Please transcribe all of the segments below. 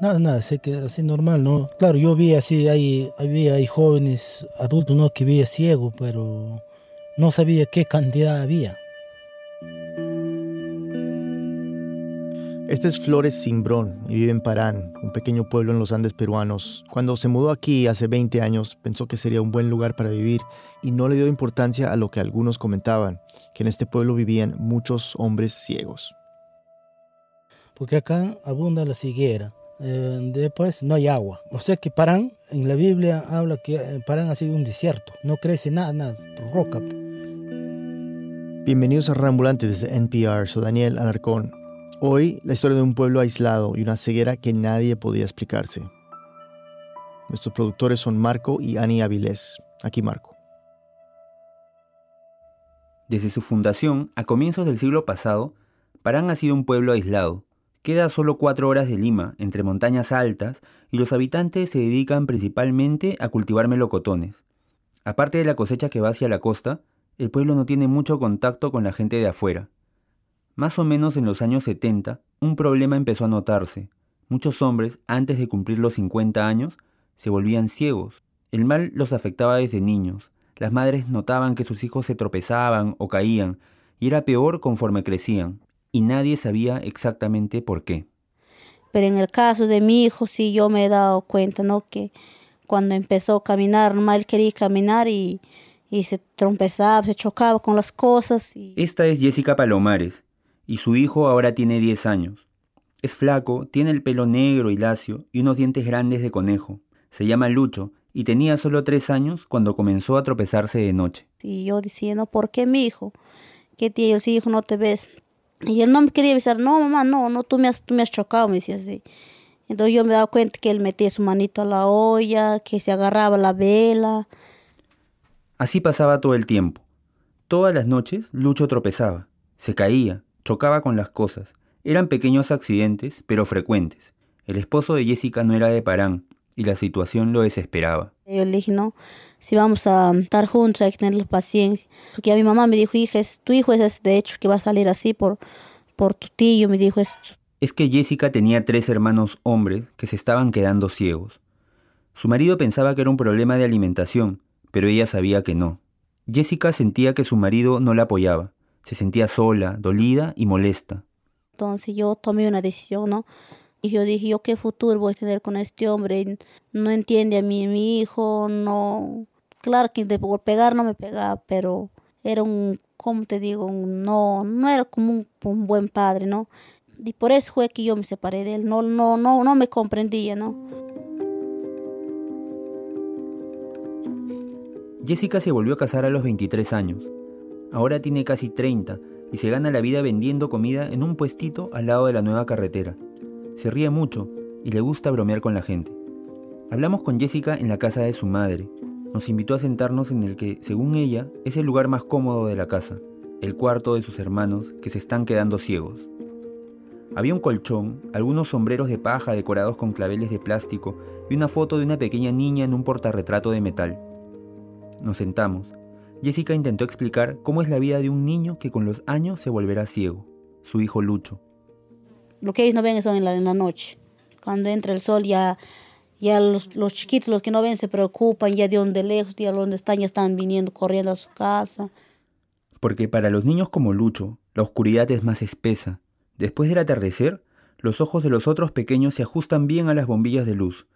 Nada, nada, sé que así normal, ¿no? Claro, yo vi así, hay, había hay jóvenes adultos, ¿no? Que veía ciego, pero no sabía qué cantidad había. Este es Flores Simbrón y vive en Parán, un pequeño pueblo en los Andes peruanos. Cuando se mudó aquí hace 20 años, pensó que sería un buen lugar para vivir y no le dio importancia a lo que algunos comentaban, que en este pueblo vivían muchos hombres ciegos. Porque acá abunda la higuera, eh, después no hay agua. O sea que Parán, en la Biblia habla que eh, Parán ha sido un desierto, no crece nada, nada, roca. Bienvenidos a Rambulante desde NPR, soy Daniel Alarcón. Hoy la historia de un pueblo aislado y una ceguera que nadie podía explicarse. Nuestros productores son Marco y Ani Avilés. Aquí Marco. Desde su fundación, a comienzos del siglo pasado, Parán ha sido un pueblo aislado. Queda solo cuatro horas de Lima, entre montañas altas, y los habitantes se dedican principalmente a cultivar melocotones. Aparte de la cosecha que va hacia la costa, el pueblo no tiene mucho contacto con la gente de afuera. Más o menos en los años 70, un problema empezó a notarse. Muchos hombres, antes de cumplir los 50 años, se volvían ciegos. El mal los afectaba desde niños. Las madres notaban que sus hijos se tropezaban o caían, y era peor conforme crecían, y nadie sabía exactamente por qué. Pero en el caso de mi hijo, sí yo me he dado cuenta, ¿no? Que cuando empezó a caminar, mal quería caminar y, y se trompezaba, se chocaba con las cosas. Esta es Jessica Palomares y su hijo ahora tiene 10 años. Es flaco, tiene el pelo negro y lacio y unos dientes grandes de conejo. Se llama Lucho y tenía solo 3 años cuando comenzó a tropezarse de noche. Y yo diciendo, ¿por qué mi hijo? ¿Qué tienes, hijo? No te ves. Y él no me quería avisar, no, mamá, no, no, tú me has, tú me has chocado, me decía así. Entonces yo me daba cuenta que él metía su manito a la olla, que se agarraba la vela. Así pasaba todo el tiempo. Todas las noches Lucho tropezaba, se caía, Chocaba con las cosas. Eran pequeños accidentes, pero frecuentes. El esposo de Jessica no era de Parán y la situación lo desesperaba. Yo le dije, no, si vamos a estar juntos hay que tener paciencia. Porque a mi mamá me dijo, hija, tu hijo es de hecho que va a salir así por, por tu tío, me dijo esto. Es que Jessica tenía tres hermanos hombres que se estaban quedando ciegos. Su marido pensaba que era un problema de alimentación, pero ella sabía que no. Jessica sentía que su marido no la apoyaba. Se sentía sola, dolida y molesta. Entonces yo tomé una decisión, ¿no? Y yo dije, ¿yo qué futuro voy a tener con este hombre? No entiende a mí, mi hijo, no... Claro que de por pegar no me pegaba, pero era un, ¿cómo te digo? no, no era como un, un, buen padre, ¿no? Y por eso fue que yo me separé de él, no, no, no, no me comprendía, ¿no? Jessica se volvió a casar a los 23 años. Ahora tiene casi 30 y se gana la vida vendiendo comida en un puestito al lado de la nueva carretera. Se ríe mucho y le gusta bromear con la gente. Hablamos con Jessica en la casa de su madre. Nos invitó a sentarnos en el que, según ella, es el lugar más cómodo de la casa, el cuarto de sus hermanos que se están quedando ciegos. Había un colchón, algunos sombreros de paja decorados con claveles de plástico y una foto de una pequeña niña en un portarretrato de metal. Nos sentamos Jessica intentó explicar cómo es la vida de un niño que con los años se volverá ciego, su hijo Lucho. Lo que ellos no ven es en la, en la noche. Cuando entra el sol ya, ya los, los, chiquitos, los que no ven, se preocupan, ya de donde lejos, ya donde están, ya están viniendo corriendo a su casa. Porque para los niños como Lucho, la oscuridad es más espesa. Después del atardecer, los ojos de los otros pequeños se ajustan bien a las bombillas de luz,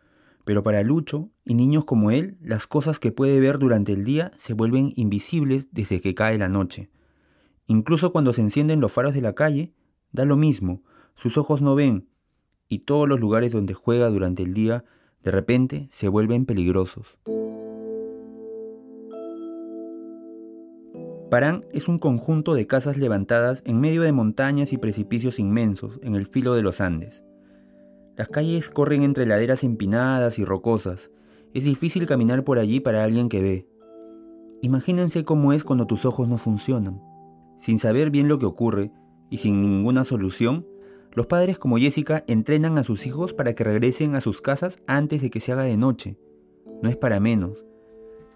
pero para Lucho y niños como él, las cosas que puede ver durante el día se vuelven invisibles desde que cae la noche. Incluso cuando se encienden los faros de la calle, da lo mismo, sus ojos no ven, y todos los lugares donde juega durante el día de repente se vuelven peligrosos. Parán es un conjunto de casas levantadas en medio de montañas y precipicios inmensos en el filo de los Andes. Las calles corren entre laderas empinadas y rocosas. Es difícil caminar por allí para alguien que ve. Imagínense cómo es cuando tus ojos no funcionan. Sin saber bien lo que ocurre y sin ninguna solución, los padres como Jessica entrenan a sus hijos para que regresen a sus casas antes de que se haga de noche. No es para menos.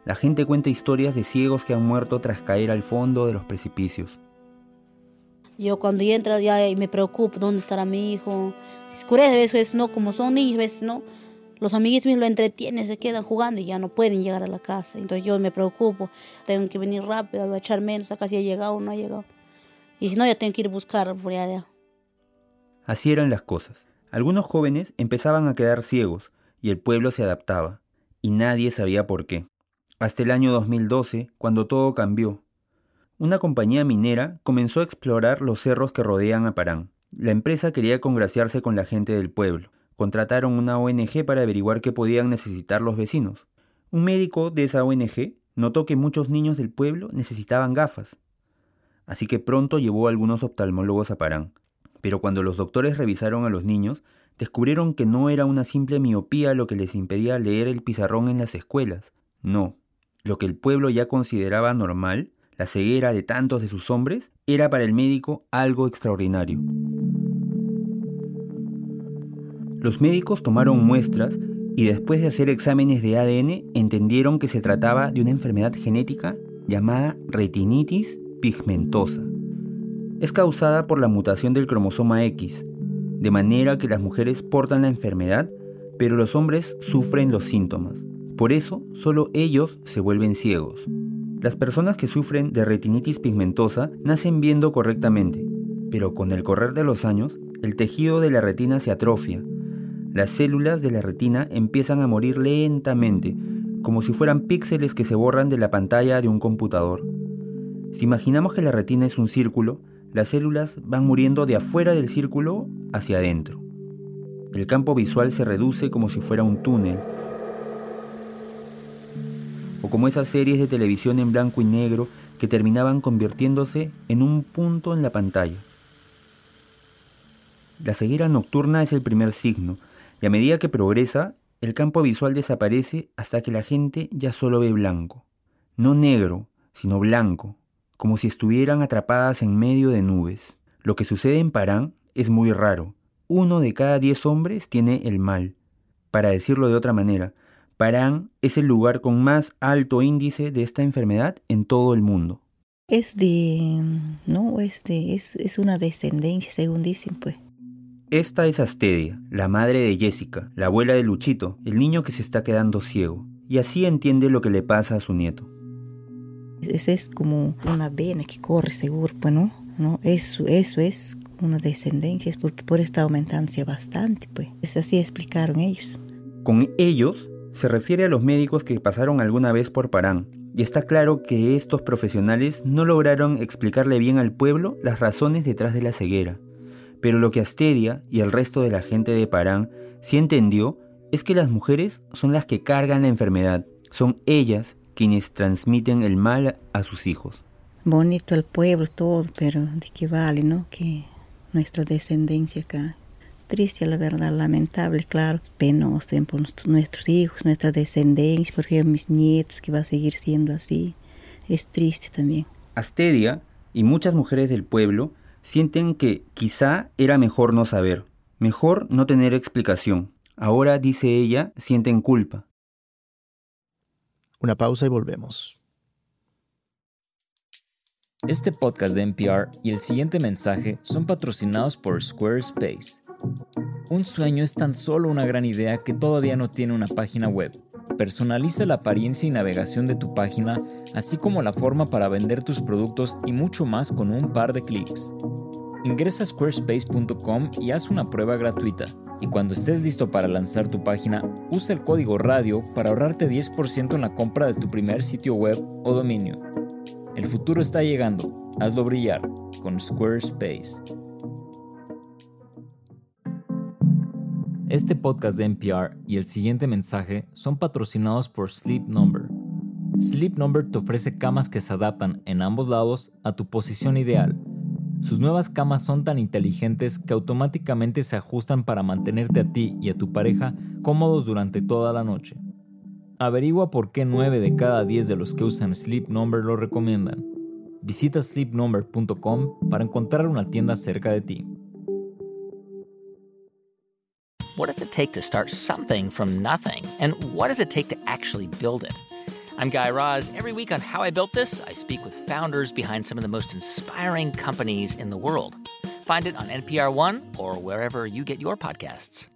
La gente cuenta historias de ciegos que han muerto tras caer al fondo de los precipicios. Yo cuando entro ya me preocupo, ¿dónde estará mi hijo? Si escurece, veces no, como son niños, veces no. Los amiguitos lo entretienen, se quedan jugando y ya no pueden llegar a la casa. Entonces yo me preocupo, tengo que venir rápido, a echar menos, acá si ha llegado o no ha llegado. Y si no, ya tengo que ir a buscar por allá. Así eran las cosas. Algunos jóvenes empezaban a quedar ciegos y el pueblo se adaptaba, y nadie sabía por qué. Hasta el año 2012, cuando todo cambió. Una compañía minera comenzó a explorar los cerros que rodean a Parán. La empresa quería congraciarse con la gente del pueblo. Contrataron una ONG para averiguar qué podían necesitar los vecinos. Un médico de esa ONG notó que muchos niños del pueblo necesitaban gafas. Así que pronto llevó a algunos oftalmólogos a Parán. Pero cuando los doctores revisaron a los niños, descubrieron que no era una simple miopía lo que les impedía leer el pizarrón en las escuelas. No, lo que el pueblo ya consideraba normal, la ceguera de tantos de sus hombres, era para el médico algo extraordinario. Los médicos tomaron muestras y después de hacer exámenes de ADN entendieron que se trataba de una enfermedad genética llamada retinitis pigmentosa. Es causada por la mutación del cromosoma X, de manera que las mujeres portan la enfermedad, pero los hombres sufren los síntomas. Por eso, solo ellos se vuelven ciegos. Las personas que sufren de retinitis pigmentosa nacen viendo correctamente, pero con el correr de los años, el tejido de la retina se atrofia. Las células de la retina empiezan a morir lentamente, como si fueran píxeles que se borran de la pantalla de un computador. Si imaginamos que la retina es un círculo, las células van muriendo de afuera del círculo hacia adentro. El campo visual se reduce como si fuera un túnel o como esas series de televisión en blanco y negro que terminaban convirtiéndose en un punto en la pantalla. La ceguera nocturna es el primer signo, y a medida que progresa, el campo visual desaparece hasta que la gente ya solo ve blanco. No negro, sino blanco, como si estuvieran atrapadas en medio de nubes. Lo que sucede en Parán es muy raro. Uno de cada diez hombres tiene el mal. Para decirlo de otra manera, Parán es el lugar con más alto índice de esta enfermedad en todo el mundo. Es de, no, es de, es, una descendencia, según dicen, pues. Esta es Astedia, la madre de Jessica, la abuela de Luchito, el niño que se está quedando ciego, y así entiende lo que le pasa a su nieto. Esa es como una vena que corre seguro, pues no, no, eso, eso es una descendencia, es porque por esta aumentancia bastante, pues. Es así explicaron ellos. Con ellos se refiere a los médicos que pasaron alguna vez por Parán, y está claro que estos profesionales no lograron explicarle bien al pueblo las razones detrás de la ceguera. Pero lo que Asteria y el resto de la gente de Parán sí entendió es que las mujeres son las que cargan la enfermedad, son ellas quienes transmiten el mal a sus hijos. Bonito el pueblo, todo, pero ¿de qué vale, no? Que nuestra descendencia acá triste, la verdad, lamentable, claro, penoso por nuestros hijos, nuestra descendencia, por ejemplo, mis nietos, que va a seguir siendo así. Es triste también. Astedia y muchas mujeres del pueblo sienten que quizá era mejor no saber, mejor no tener explicación. Ahora, dice ella, sienten culpa. Una pausa y volvemos. Este podcast de NPR y el siguiente mensaje son patrocinados por Squarespace. Un sueño es tan solo una gran idea que todavía no tiene una página web. Personaliza la apariencia y navegación de tu página, así como la forma para vender tus productos y mucho más con un par de clics. Ingresa a squarespace.com y haz una prueba gratuita. Y cuando estés listo para lanzar tu página, usa el código radio para ahorrarte 10% en la compra de tu primer sitio web o dominio. El futuro está llegando. Hazlo brillar con Squarespace. Este podcast de NPR y el siguiente mensaje son patrocinados por Sleep Number. Sleep Number te ofrece camas que se adaptan en ambos lados a tu posición ideal. Sus nuevas camas son tan inteligentes que automáticamente se ajustan para mantenerte a ti y a tu pareja cómodos durante toda la noche. Averigua por qué 9 de cada 10 de los que usan Sleep Number lo recomiendan. Visita sleepnumber.com para encontrar una tienda cerca de ti. What does it take to start something from nothing? And what does it take to actually build it? I'm Guy Raz. Every week on How I Built This, I speak with founders behind some of the most inspiring companies in the world. Find it on NPR One or wherever you get your podcasts.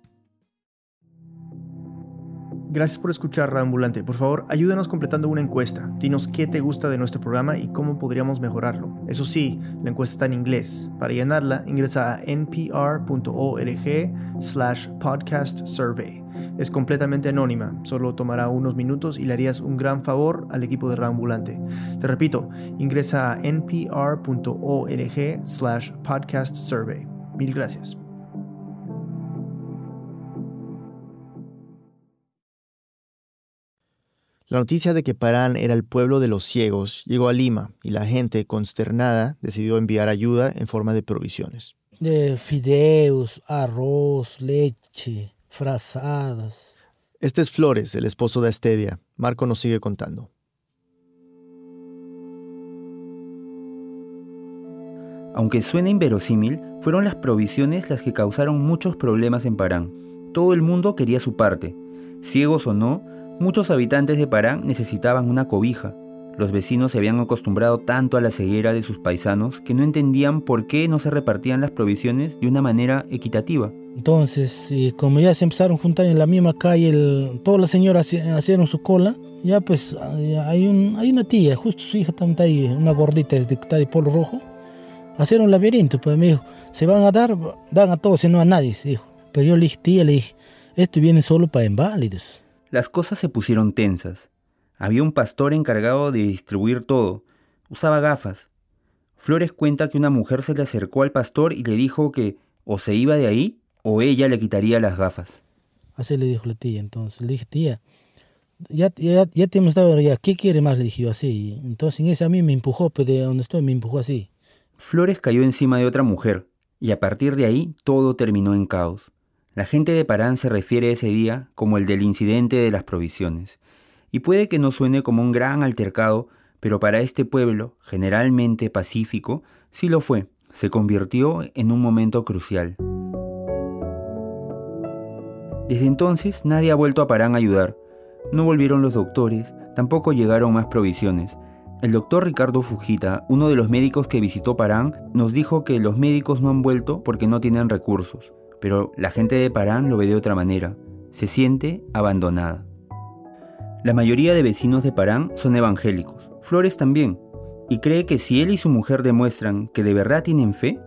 Gracias por escuchar Ambulante. Por favor, ayúdanos completando una encuesta. Dinos qué te gusta de nuestro programa y cómo podríamos mejorarlo. Eso sí, la encuesta está en inglés. Para llenarla, ingresa a npr.org slash podcast survey. Es completamente anónima, solo tomará unos minutos y le harías un gran favor al equipo de Ambulante. Te repito, ingresa a npr.org slash podcast survey. Mil gracias. La noticia de que Parán era el pueblo de los ciegos llegó a Lima y la gente, consternada, decidió enviar ayuda en forma de provisiones. De fideos, arroz, leche, frazadas. Este es Flores, el esposo de Estedia. Marco nos sigue contando. Aunque suene inverosímil, fueron las provisiones las que causaron muchos problemas en Parán. Todo el mundo quería su parte. Ciegos o no, Muchos habitantes de Parán necesitaban una cobija. Los vecinos se habían acostumbrado tanto a la ceguera de sus paisanos que no entendían por qué no se repartían las provisiones de una manera equitativa. Entonces, eh, como ya se empezaron a juntar en la misma calle, todas las señoras hicieron su cola, ya pues hay, un, hay una tía, justo su hija está ahí, una gordita de, está de polo rojo, hacer un laberinto, pues me dijo, se van a dar, dan a todos y no a nadie, dijo. Pero yo le dije, tía, le dije, esto viene solo para inválidos. Las cosas se pusieron tensas. Había un pastor encargado de distribuir todo. Usaba gafas. Flores cuenta que una mujer se le acercó al pastor y le dijo que o se iba de ahí o ella le quitaría las gafas. Así le dijo la tía. Entonces le dije, tía, ya, ya, ya te hemos dado ya, ¿qué quiere más? Le dije yo así. Entonces en ese a mí me empujó, pero de donde estoy me empujó así. Flores cayó encima de otra mujer y a partir de ahí todo terminó en caos. La gente de Parán se refiere a ese día como el del incidente de las provisiones, y puede que no suene como un gran altercado, pero para este pueblo, generalmente pacífico, sí lo fue, se convirtió en un momento crucial. Desde entonces nadie ha vuelto a Parán a ayudar. No volvieron los doctores, tampoco llegaron más provisiones. El doctor Ricardo Fujita, uno de los médicos que visitó Parán, nos dijo que los médicos no han vuelto porque no tienen recursos pero la gente de Parán lo ve de otra manera, se siente abandonada. La mayoría de vecinos de Parán son evangélicos, Flores también, y cree que si él y su mujer demuestran que de verdad tienen fe,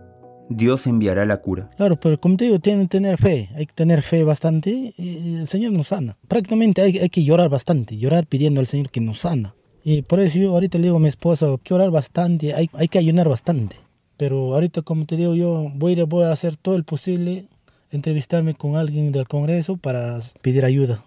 Dios enviará la cura. Claro, pero como te digo, tienen que tener fe, hay que tener fe bastante y el Señor nos sana. Prácticamente hay, hay que llorar bastante, llorar pidiendo al Señor que nos sana. Y por eso yo ahorita le digo a mi esposa, hay que orar bastante, hay, hay que ayunar bastante. Pero ahorita, como te digo, yo voy voy a hacer todo el posible entrevistarme con alguien del Congreso para pedir ayuda.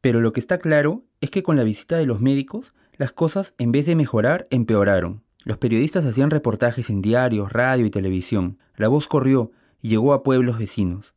Pero lo que está claro es que con la visita de los médicos, las cosas en vez de mejorar, empeoraron. Los periodistas hacían reportajes en diarios, radio y televisión. La voz corrió y llegó a pueblos vecinos.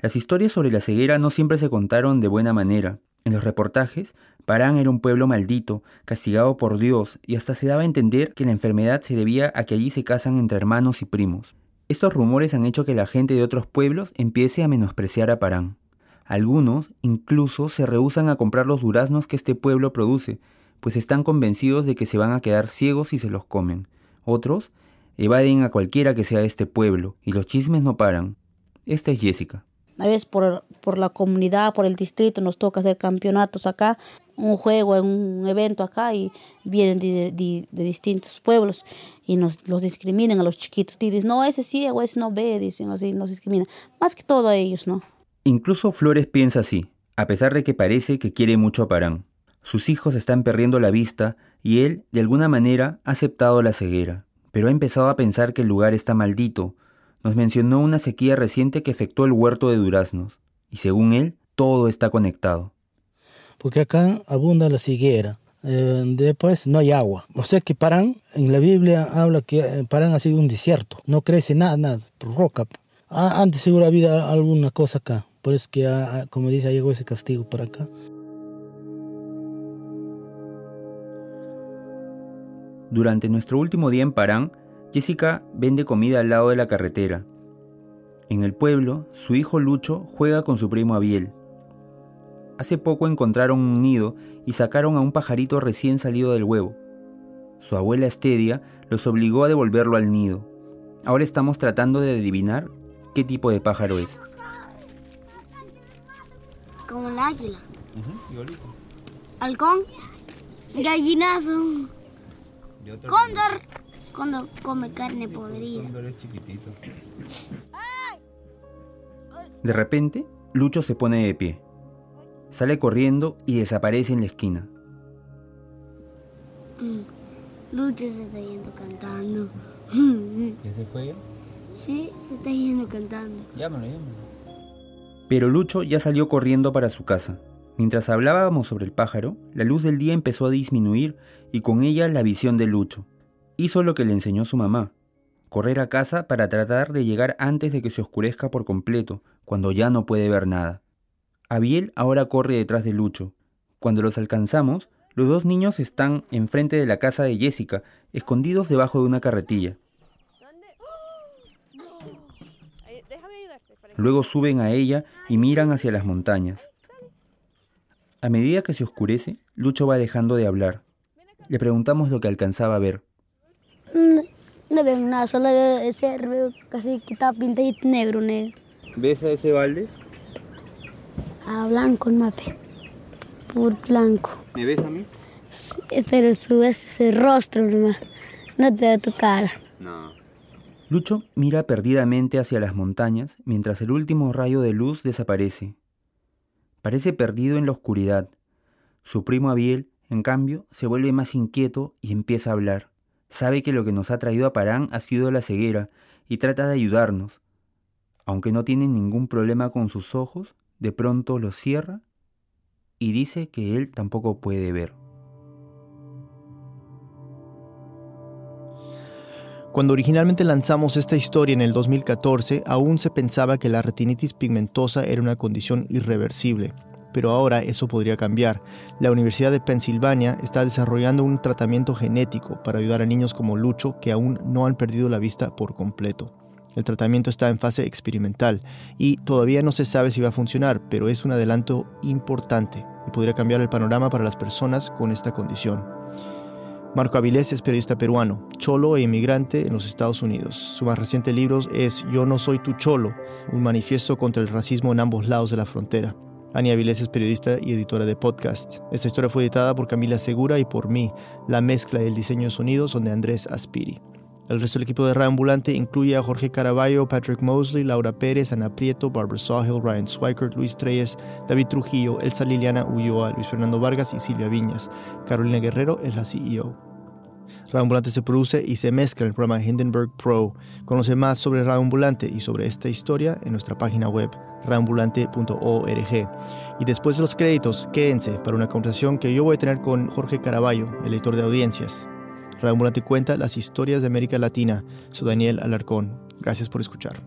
Las historias sobre la ceguera no siempre se contaron de buena manera. En los reportajes, Parán era un pueblo maldito, castigado por Dios, y hasta se daba a entender que la enfermedad se debía a que allí se casan entre hermanos y primos. Estos rumores han hecho que la gente de otros pueblos empiece a menospreciar a Parán. Algunos incluso se rehusan a comprar los duraznos que este pueblo produce, pues están convencidos de que se van a quedar ciegos si se los comen. Otros evaden a cualquiera que sea este pueblo, y los chismes no paran. Esta es Jessica. A veces por, por la comunidad, por el distrito, nos toca hacer campeonatos acá, un juego, un evento acá, y vienen de, de distintos pueblos y nos los discriminan a los chiquitos. Y dicen, no, ese ciego, ese no ve, dicen así, nos discriminan. Más que todo ellos, ¿no? Incluso Flores piensa así, a pesar de que parece que quiere mucho a Parán. Sus hijos están perdiendo la vista y él, de alguna manera, ha aceptado la ceguera. Pero ha empezado a pensar que el lugar está maldito. Nos mencionó una sequía reciente que afectó el huerto de duraznos. Y según él, todo está conectado. Porque acá abunda la ceguera eh, después no hay agua. O sea que Parán, en la Biblia habla que eh, Parán ha sido un desierto, no crece nada, nada, roca. Ah, antes seguro había alguna cosa acá, por eso que, ah, ah, como dice, llegó ese castigo para acá. Durante nuestro último día en Parán, Jessica vende comida al lado de la carretera. En el pueblo, su hijo Lucho juega con su primo Abiel. Hace poco encontraron un nido y sacaron a un pajarito recién salido del huevo. Su abuela Estedia los obligó a devolverlo al nido. Ahora estamos tratando de adivinar qué tipo de pájaro es. Como el águila. Halcón. Gallinazo. Cóndor. Cuando come carne podrida. De repente, Lucho se pone de pie. Sale corriendo y desaparece en la esquina. Lucho se está yendo cantando. ¿Ya se fue ya? Sí, se está yendo cantando. Llámalo, llámalo. Pero Lucho ya salió corriendo para su casa. Mientras hablábamos sobre el pájaro, la luz del día empezó a disminuir y con ella la visión de Lucho. Hizo lo que le enseñó su mamá, correr a casa para tratar de llegar antes de que se oscurezca por completo, cuando ya no puede ver nada. Abiel ahora corre detrás de Lucho. Cuando los alcanzamos, los dos niños están enfrente de la casa de Jessica, escondidos debajo de una carretilla. Luego suben a ella y miran hacia las montañas. A medida que se oscurece, Lucho va dejando de hablar. Le preguntamos lo que alcanzaba a ver. No, no veo nada, solo veo ese río casi que está pintadito negro, negro. ¿Ves a ese balde? Ah, blanco el mape. Por blanco. ¿Me ves a mí? Sí, pero su ese rostro nomás. No te veo tu cara. No. Lucho mira perdidamente hacia las montañas mientras el último rayo de luz desaparece. Parece perdido en la oscuridad. Su primo Abiel, en cambio, se vuelve más inquieto y empieza a hablar. Sabe que lo que nos ha traído a Parán ha sido la ceguera y trata de ayudarnos. Aunque no tiene ningún problema con sus ojos, de pronto los cierra y dice que él tampoco puede ver. Cuando originalmente lanzamos esta historia en el 2014, aún se pensaba que la retinitis pigmentosa era una condición irreversible, pero ahora eso podría cambiar. La Universidad de Pensilvania está desarrollando un tratamiento genético para ayudar a niños como Lucho que aún no han perdido la vista por completo. El tratamiento está en fase experimental y todavía no se sabe si va a funcionar, pero es un adelanto importante y podría cambiar el panorama para las personas con esta condición. Marco Avilés es periodista peruano, cholo e inmigrante en los Estados Unidos. Su más reciente libro es Yo no soy tu cholo, un manifiesto contra el racismo en ambos lados de la frontera. Ani Avilés es periodista y editora de podcast. Esta historia fue editada por Camila Segura y por mí. La mezcla y el diseño de sonidos son de Andrés Aspiri. El resto del equipo de Radio Ambulante incluye a Jorge Caraballo, Patrick Mosley, Laura Pérez, Ana Prieto, Barbara Sawhill, Ryan Swikert, Luis Treyes, David Trujillo, Elsa Liliana Ulloa, Luis Fernando Vargas y Silvia Viñas. Carolina Guerrero es la CEO. Radio Ambulante se produce y se mezcla en el programa Hindenburg Pro. Conoce más sobre Radio Ambulante y sobre esta historia en nuestra página web radioambulante.org. Y después de los créditos, quédense para una conversación que yo voy a tener con Jorge Caraballo, el editor de audiencias. Radio Ambulante cuenta las historias de América Latina. Soy Daniel Alarcón. Gracias por escuchar.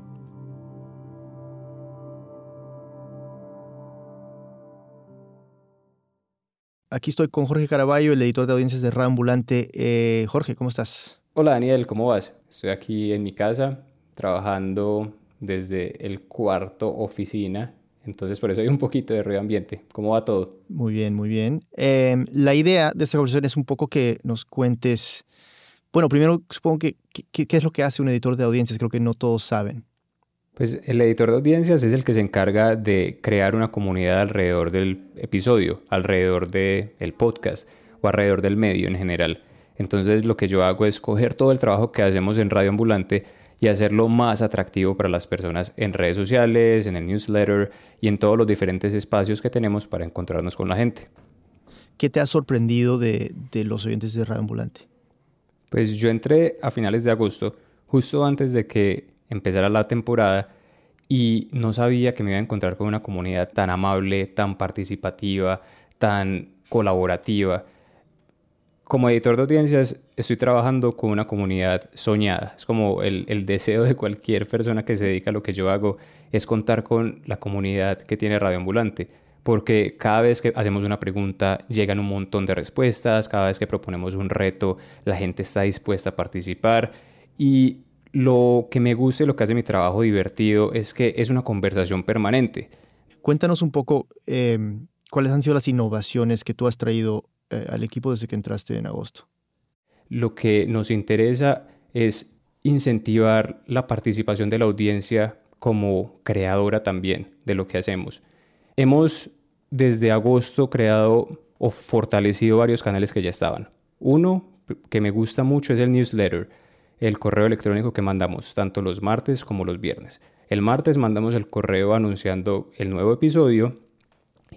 Aquí estoy con Jorge Caraballo, el editor de audiencias de Radio Ambulante. Eh, Jorge, ¿cómo estás? Hola Daniel, ¿cómo vas? Estoy aquí en mi casa trabajando desde el cuarto oficina, entonces por eso hay un poquito de ruido ambiente. ¿Cómo va todo? Muy bien, muy bien. Eh, la idea de esta conversación es un poco que nos cuentes, bueno, primero supongo que qué es lo que hace un editor de audiencias, creo que no todos saben. Pues el editor de audiencias es el que se encarga de crear una comunidad alrededor del episodio, alrededor del el podcast o alrededor del medio en general. Entonces lo que yo hago es coger todo el trabajo que hacemos en Radio Ambulante y hacerlo más atractivo para las personas en redes sociales, en el newsletter y en todos los diferentes espacios que tenemos para encontrarnos con la gente. ¿Qué te ha sorprendido de, de los oyentes de Radio Ambulante? Pues yo entré a finales de agosto, justo antes de que empezara la temporada y no sabía que me iba a encontrar con una comunidad tan amable, tan participativa, tan colaborativa. Como editor de audiencias estoy trabajando con una comunidad soñada. Es como el, el, deseo de cualquier persona que se dedica a lo que yo hago, es contar con la comunidad que tiene Radio Ambulante. Porque cada vez que hacemos una pregunta llegan un montón de respuestas, cada vez que proponemos un reto la gente está dispuesta a participar y lo que me gusta lo que hace mi trabajo divertido es que es una conversación permanente. Cuéntanos un poco eh, ¿cuáles han sido las innovaciones que tú has traído eh, al equipo desde que entraste en agosto? Lo que nos interesa es incentivar la participación de la audiencia como creadora también de lo que hacemos. Hemos desde agosto creado o fortalecido varios canales que ya estaban. Uno que me gusta mucho es el newsletter, el correo electrónico que mandamos tanto los martes como los viernes. El martes mandamos el correo anunciando el nuevo episodio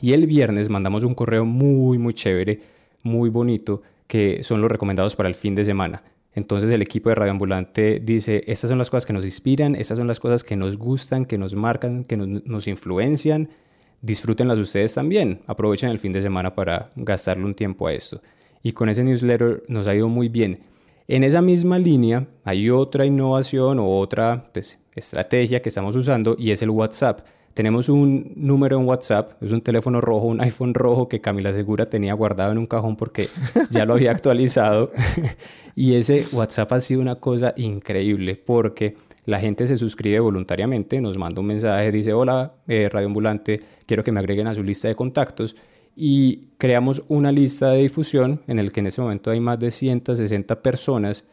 y el viernes mandamos un correo muy muy chévere, muy bonito, que son los recomendados para el fin de semana. Entonces el equipo de Radio Ambulante dice, estas son las cosas que nos inspiran, estas son las cosas que nos gustan, que nos marcan, que nos, nos influencian. Disfrútenlas ustedes también. Aprovechen el fin de semana para gastarle un tiempo a esto. Y con ese newsletter nos ha ido muy bien. En esa misma línea hay otra innovación o otra pues, estrategia que estamos usando y es el WhatsApp. Tenemos un número en WhatsApp, es un teléfono rojo, un iPhone rojo que Camila Segura tenía guardado en un cajón porque ya lo había actualizado. y ese WhatsApp ha sido una cosa increíble porque la gente se suscribe voluntariamente, nos manda un mensaje, dice, hola, eh, Radio Ambulante, quiero que me agreguen a su lista de contactos. Y creamos una lista de difusión en el que en ese momento hay más de 160 personas.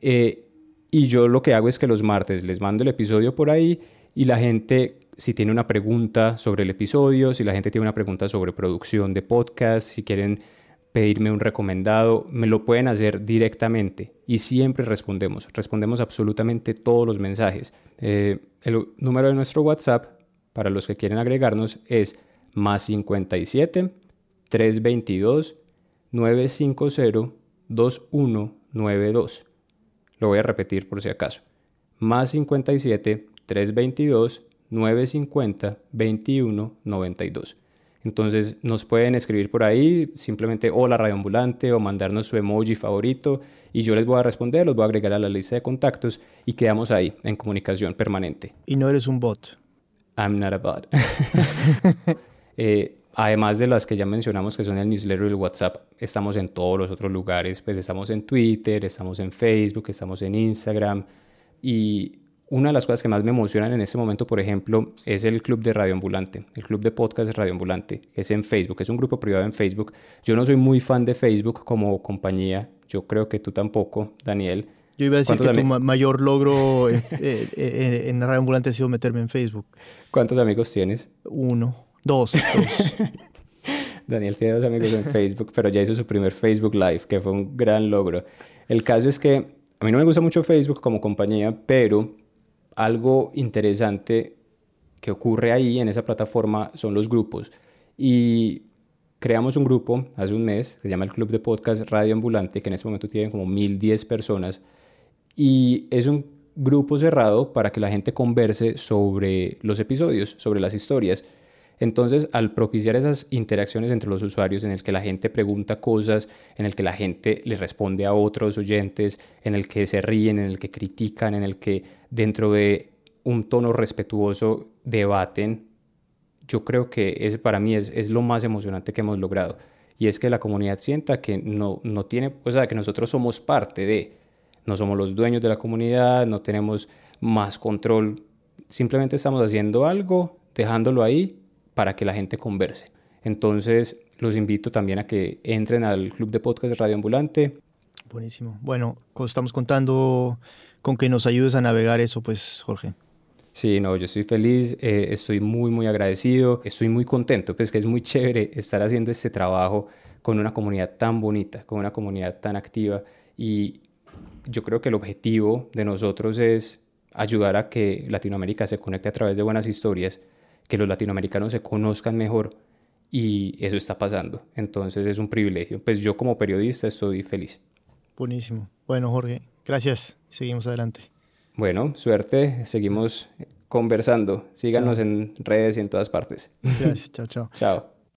Eh, y yo lo que hago es que los martes les mando el episodio por ahí y la gente si tiene una pregunta sobre el episodio, si la gente tiene una pregunta sobre producción de podcast, si quieren pedirme un recomendado, me lo pueden hacer directamente y siempre respondemos. Respondemos absolutamente todos los mensajes. Eh, el número de nuestro WhatsApp, para los que quieren agregarnos, es más 57 322 950 2192. Lo voy a repetir por si acaso. Más 57 322 950 21 92. Entonces nos pueden escribir por ahí simplemente hola radioambulante o mandarnos su emoji favorito y yo les voy a responder, los voy a agregar a la lista de contactos y quedamos ahí en comunicación permanente. Y no eres un bot. I'm not a bot. eh, además de las que ya mencionamos que son el newsletter y el WhatsApp, estamos en todos los otros lugares, pues estamos en Twitter, estamos en Facebook, estamos en Instagram y una de las cosas que más me emocionan en este momento, por ejemplo, es el club de Radio Ambulante, el club de podcast Radio Ambulante, que es en Facebook, es un grupo privado en Facebook. Yo no soy muy fan de Facebook como compañía, yo creo que tú tampoco, Daniel. Yo iba a decir que tu mayor logro en, eh, eh, en, Radio Ambulante ha sido meterme en Facebook. ¿Cuántos amigos tienes? Uno, dos. Daniel tiene dos amigos en Facebook, pero ya hizo su primer Facebook Live, que fue un gran logro. El caso es que a mí no me gusta mucho Facebook como compañía, pero algo interesante que ocurre ahí en esa plataforma son los grupos. Y creamos un grupo hace un mes, que se llama el Club de Podcast Radio Ambulante, que en este momento tiene como 1010 personas. Y es un grupo cerrado para que la gente converse sobre los episodios, sobre las historias. Entonces, al propiciar esas interacciones entre los usuarios en el que la gente pregunta cosas, en el que la gente le responde a otros oyentes, en el que se ríen, en el que critican, en el que dentro de un tono respetuoso debaten, yo creo que ese para mí es, es lo más emocionante que hemos logrado. Y es que la comunidad sienta que no, no tiene, o sea, que nosotros somos parte de, no somos los dueños de la comunidad, no tenemos más control, simplemente estamos haciendo algo, dejándolo ahí para que la gente converse. Entonces, los invito también a que entren al Club de Podcast Radio Ambulante. Buenísimo. Bueno, estamos contando con que nos ayudes a navegar eso, pues, Jorge. Sí, no, yo estoy feliz, eh, estoy muy, muy agradecido, estoy muy contento, pues que es muy chévere estar haciendo este trabajo con una comunidad tan bonita, con una comunidad tan activa y yo creo que el objetivo de nosotros es ayudar a que Latinoamérica se conecte a través de buenas historias que los latinoamericanos se conozcan mejor y eso está pasando. Entonces es un privilegio. Pues yo como periodista estoy feliz. Buenísimo. Bueno, Jorge, gracias. Seguimos adelante. Bueno, suerte. Seguimos conversando. Síganos en redes y en todas partes. Gracias. chao, chao. chao.